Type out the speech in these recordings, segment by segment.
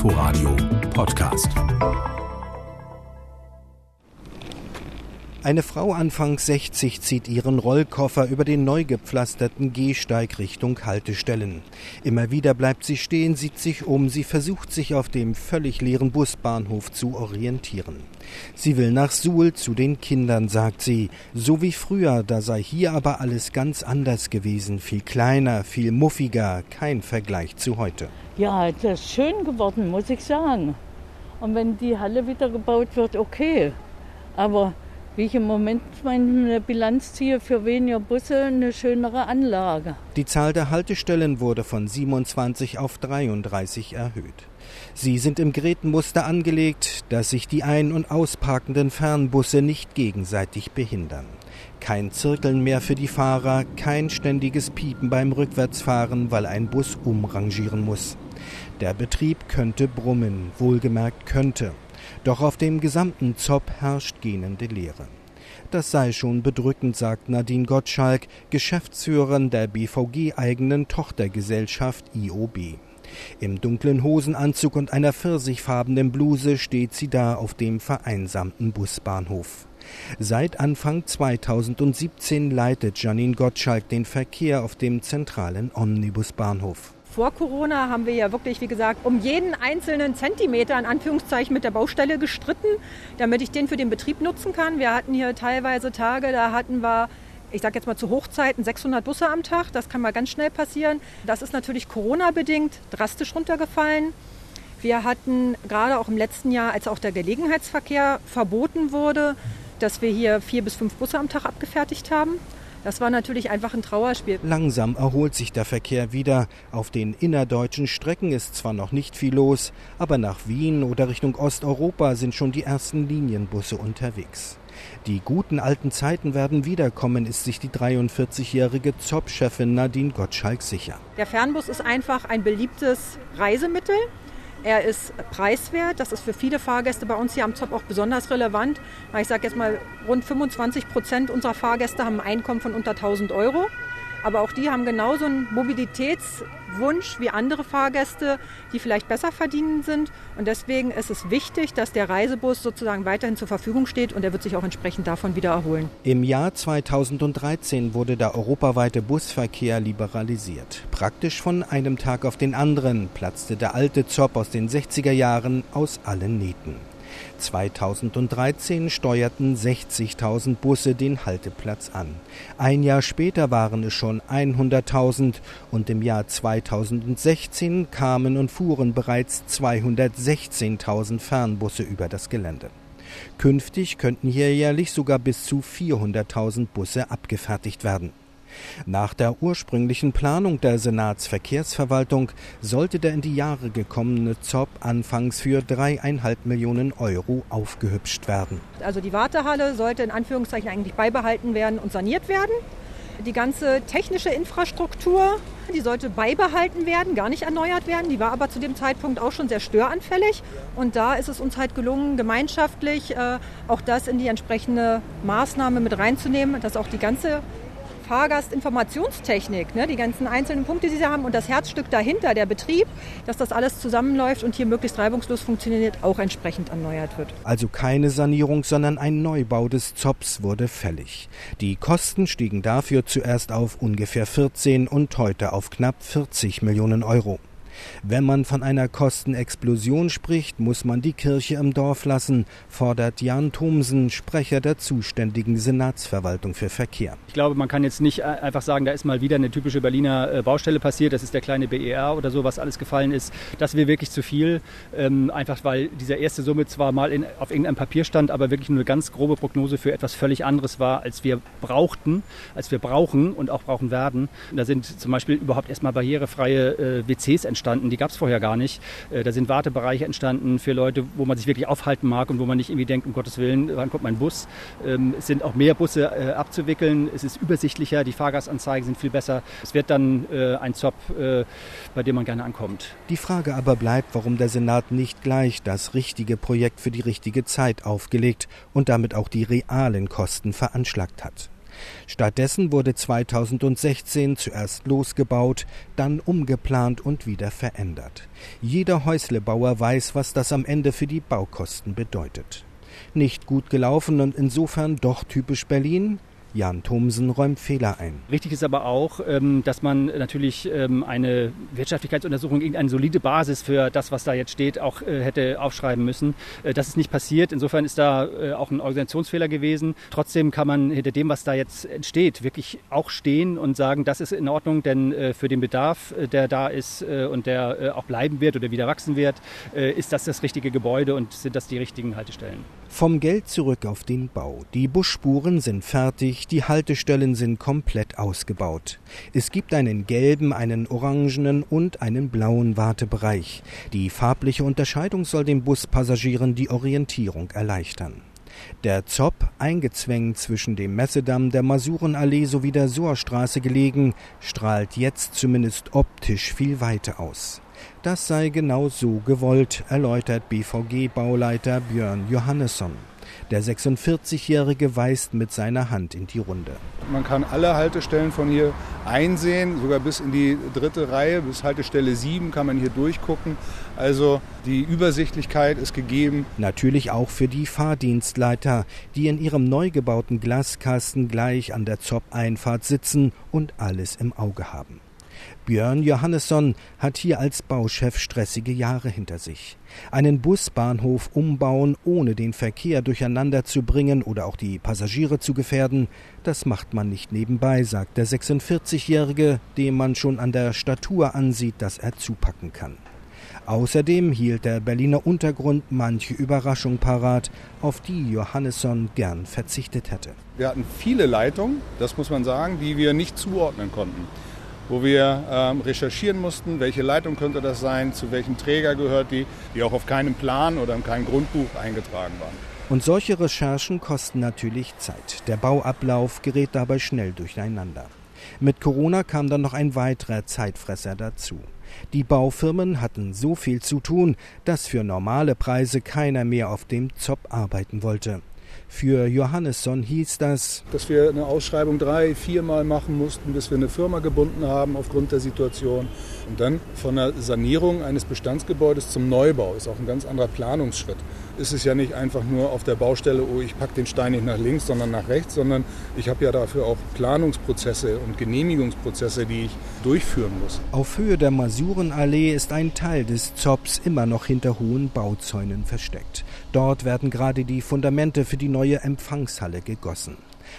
Inforadio Podcast. Eine Frau Anfang 60 zieht ihren Rollkoffer über den neu gepflasterten Gehsteig Richtung Haltestellen. Immer wieder bleibt sie stehen, sieht sich um, sie versucht sich auf dem völlig leeren Busbahnhof zu orientieren. Sie will nach Suhl zu den Kindern, sagt sie. So wie früher, da sei hier aber alles ganz anders gewesen, viel kleiner, viel muffiger, kein Vergleich zu heute. Ja, das ist schön geworden, muss ich sagen. Und wenn die Halle wieder gebaut wird, okay. Aber wie ich im Moment meine Bilanz ziehe, für weniger Busse eine schönere Anlage. Die Zahl der Haltestellen wurde von 27 auf 33 erhöht. Sie sind im Grätenmuster angelegt, dass sich die ein- und ausparkenden Fernbusse nicht gegenseitig behindern. Kein Zirkeln mehr für die Fahrer, kein ständiges Piepen beim Rückwärtsfahren, weil ein Bus umrangieren muss. Der Betrieb könnte brummen, wohlgemerkt könnte. Doch auf dem gesamten Zopp herrscht gähnende Leere. Das sei schon bedrückend, sagt Nadine Gottschalk, Geschäftsführerin der BVG-eigenen Tochtergesellschaft IOB. Im dunklen Hosenanzug und einer pfirsichfarbenen Bluse steht sie da auf dem vereinsamten Busbahnhof. Seit Anfang 2017 leitet Janine Gottschalk den Verkehr auf dem zentralen Omnibusbahnhof. Vor Corona haben wir ja wirklich, wie gesagt, um jeden einzelnen Zentimeter in Anführungszeichen mit der Baustelle gestritten, damit ich den für den Betrieb nutzen kann. Wir hatten hier teilweise Tage, da hatten wir ich sage jetzt mal zu Hochzeiten 600 Busse am Tag. Das kann mal ganz schnell passieren. Das ist natürlich Corona-bedingt drastisch runtergefallen. Wir hatten gerade auch im letzten Jahr, als auch der Gelegenheitsverkehr verboten wurde, dass wir hier vier bis fünf Busse am Tag abgefertigt haben. Das war natürlich einfach ein Trauerspiel. Langsam erholt sich der Verkehr wieder. Auf den innerdeutschen Strecken ist zwar noch nicht viel los, aber nach Wien oder Richtung Osteuropa sind schon die ersten Linienbusse unterwegs. Die guten alten Zeiten werden wiederkommen, ist sich die 43-jährige ZOP-Chefin Nadine Gottschalk sicher. Der Fernbus ist einfach ein beliebtes Reisemittel. Er ist preiswert. Das ist für viele Fahrgäste bei uns hier am ZOP auch besonders relevant. Ich sage jetzt mal, rund 25 Prozent unserer Fahrgäste haben ein Einkommen von unter 1000 Euro. Aber auch die haben genauso einen Mobilitätswunsch wie andere Fahrgäste, die vielleicht besser verdienen sind. Und deswegen ist es wichtig, dass der Reisebus sozusagen weiterhin zur Verfügung steht und er wird sich auch entsprechend davon wieder erholen. Im Jahr 2013 wurde der europaweite Busverkehr liberalisiert. Praktisch von einem Tag auf den anderen platzte der alte Zopp aus den 60er Jahren aus allen Nähten. 2013 steuerten 60.000 Busse den Halteplatz an. Ein Jahr später waren es schon 100.000 und im Jahr 2016 kamen und fuhren bereits 216.000 Fernbusse über das Gelände. Künftig könnten hier jährlich sogar bis zu 400.000 Busse abgefertigt werden. Nach der ursprünglichen Planung der Senatsverkehrsverwaltung sollte der in die Jahre gekommene ZOP anfangs für dreieinhalb Millionen Euro aufgehübscht werden. Also die Wartehalle sollte in Anführungszeichen eigentlich beibehalten werden und saniert werden. Die ganze technische Infrastruktur, die sollte beibehalten werden, gar nicht erneuert werden. Die war aber zu dem Zeitpunkt auch schon sehr störanfällig. Und da ist es uns halt gelungen, gemeinschaftlich äh, auch das in die entsprechende Maßnahme mit reinzunehmen, dass auch die ganze Fahrgastinformationstechnik, ne, die ganzen einzelnen Punkte, die sie haben und das Herzstück dahinter, der Betrieb, dass das alles zusammenläuft und hier möglichst reibungslos funktioniert, auch entsprechend erneuert wird. Also keine Sanierung, sondern ein Neubau des Zops wurde fällig. Die Kosten stiegen dafür zuerst auf ungefähr 14 und heute auf knapp 40 Millionen Euro. Wenn man von einer Kostenexplosion spricht, muss man die Kirche im Dorf lassen, fordert Jan Thomsen, Sprecher der zuständigen Senatsverwaltung für Verkehr. Ich glaube, man kann jetzt nicht einfach sagen, da ist mal wieder eine typische Berliner äh, Baustelle passiert, das ist der kleine BER oder so, was alles gefallen ist. Das wäre wirklich zu viel, ähm, einfach weil diese erste Summe zwar mal in, auf irgendeinem Papier stand, aber wirklich nur eine ganz grobe Prognose für etwas völlig anderes war, als wir brauchten, als wir brauchen und auch brauchen werden. Da sind zum Beispiel überhaupt erstmal barrierefreie äh, WCs entstanden entstanden, die gab es vorher gar nicht. Äh, da sind Wartebereiche entstanden für Leute, wo man sich wirklich aufhalten mag und wo man nicht irgendwie denkt, um Gottes Willen, wann kommt mein Bus. Ähm, es sind auch mehr Busse äh, abzuwickeln, es ist übersichtlicher, die Fahrgastanzeigen sind viel besser. Es wird dann äh, ein Zop, bei dem man gerne ankommt. Die Frage aber bleibt, warum der Senat nicht gleich das richtige Projekt für die richtige Zeit aufgelegt und damit auch die realen Kosten veranschlagt hat. Stattdessen wurde 2016 zuerst losgebaut, dann umgeplant und wieder verändert. Jeder Häuslebauer weiß, was das am Ende für die Baukosten bedeutet. Nicht gut gelaufen und insofern doch typisch Berlin, Jan Thomsen räumt Fehler ein. Richtig ist aber auch, ähm, dass man natürlich ähm, eine Wirtschaftlichkeitsuntersuchung, irgendeine solide Basis für das, was da jetzt steht, auch äh, hätte aufschreiben müssen. Äh, das ist nicht passiert. Insofern ist da äh, auch ein Organisationsfehler gewesen. Trotzdem kann man hinter dem, was da jetzt entsteht, wirklich auch stehen und sagen, das ist in Ordnung, denn für den Bedarf, der da ist und der auch bleiben wird oder wieder wachsen wird, ist das das richtige Gebäude und sind das die richtigen Haltestellen. Vom Geld zurück auf den Bau. Die Busspuren sind fertig, die Haltestellen sind komplett ausgebaut. Es gibt einen gelben, einen orangenen und einen blauen Wartebereich. Die farbliche Unterscheidung soll den Buspassagieren die Orientierung erleichtern. Der Zopp, eingezwängt zwischen dem Messedamm, der Masurenallee sowie der Sohrstraße gelegen, strahlt jetzt zumindest optisch viel weiter aus. Das sei genau so gewollt, erläutert BVG-Bauleiter Björn Johannesson. Der 46-Jährige weist mit seiner Hand in die Runde. Man kann alle Haltestellen von hier einsehen, sogar bis in die dritte Reihe, bis Haltestelle 7 kann man hier durchgucken. Also die Übersichtlichkeit ist gegeben. Natürlich auch für die Fahrdienstleiter, die in ihrem neu gebauten Glaskasten gleich an der Zopp-Einfahrt sitzen und alles im Auge haben. Björn Johannesson hat hier als Bauchef stressige Jahre hinter sich. Einen Busbahnhof umbauen, ohne den Verkehr durcheinander zu bringen oder auch die Passagiere zu gefährden, das macht man nicht nebenbei, sagt der 46-Jährige, dem man schon an der Statur ansieht, dass er zupacken kann. Außerdem hielt der Berliner Untergrund manche Überraschung parat, auf die Johannesson gern verzichtet hätte. Wir hatten viele Leitungen, das muss man sagen, die wir nicht zuordnen konnten wo wir ähm, recherchieren mussten, welche Leitung könnte das sein, zu welchem Träger gehört die, die auch auf keinem Plan oder in keinem Grundbuch eingetragen waren. Und solche Recherchen kosten natürlich Zeit. Der Bauablauf gerät dabei schnell durcheinander. Mit Corona kam dann noch ein weiterer Zeitfresser dazu. Die Baufirmen hatten so viel zu tun, dass für normale Preise keiner mehr auf dem Zopp arbeiten wollte. Für Johannesson hieß das, dass wir eine Ausschreibung drei, viermal machen mussten, bis wir eine Firma gebunden haben aufgrund der Situation. Und dann von der Sanierung eines Bestandsgebäudes zum Neubau ist auch ein ganz anderer Planungsschritt. Ist es ja nicht einfach nur auf der Baustelle, oh, ich packe den Stein nicht nach links, sondern nach rechts, sondern ich habe ja dafür auch Planungsprozesse und Genehmigungsprozesse, die ich durchführen muss. Auf Höhe der Masurenallee ist ein Teil des Zops immer noch hinter hohen Bauzäunen versteckt. Dort werden gerade die Fundamente für die neue Empfangshalle gegossen.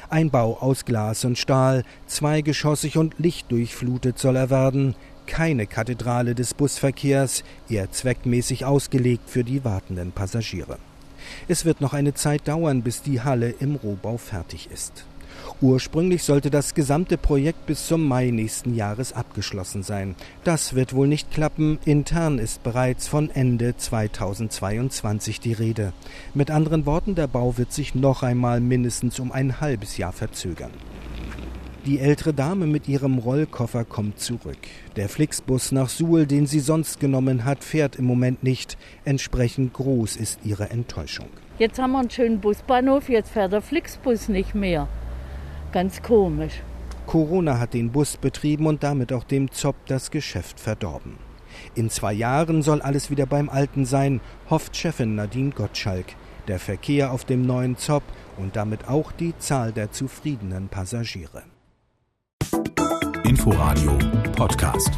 Ein Bau aus Glas und Stahl, zweigeschossig und lichtdurchflutet soll er werden. Keine Kathedrale des Busverkehrs, eher zweckmäßig ausgelegt für die wartenden Passagiere. Es wird noch eine Zeit dauern, bis die Halle im Rohbau fertig ist. Ursprünglich sollte das gesamte Projekt bis zum Mai nächsten Jahres abgeschlossen sein. Das wird wohl nicht klappen. Intern ist bereits von Ende 2022 die Rede. Mit anderen Worten, der Bau wird sich noch einmal mindestens um ein halbes Jahr verzögern. Die ältere Dame mit ihrem Rollkoffer kommt zurück. Der Flixbus nach Suhl, den sie sonst genommen hat, fährt im Moment nicht. Entsprechend groß ist ihre Enttäuschung. Jetzt haben wir einen schönen Busbahnhof, jetzt fährt der Flixbus nicht mehr. Ganz komisch. Corona hat den Bus betrieben und damit auch dem Zopp das Geschäft verdorben. In zwei Jahren soll alles wieder beim Alten sein, hofft Chefin Nadine Gottschalk. Der Verkehr auf dem neuen Zopp und damit auch die Zahl der zufriedenen Passagiere. Inforadio Podcast.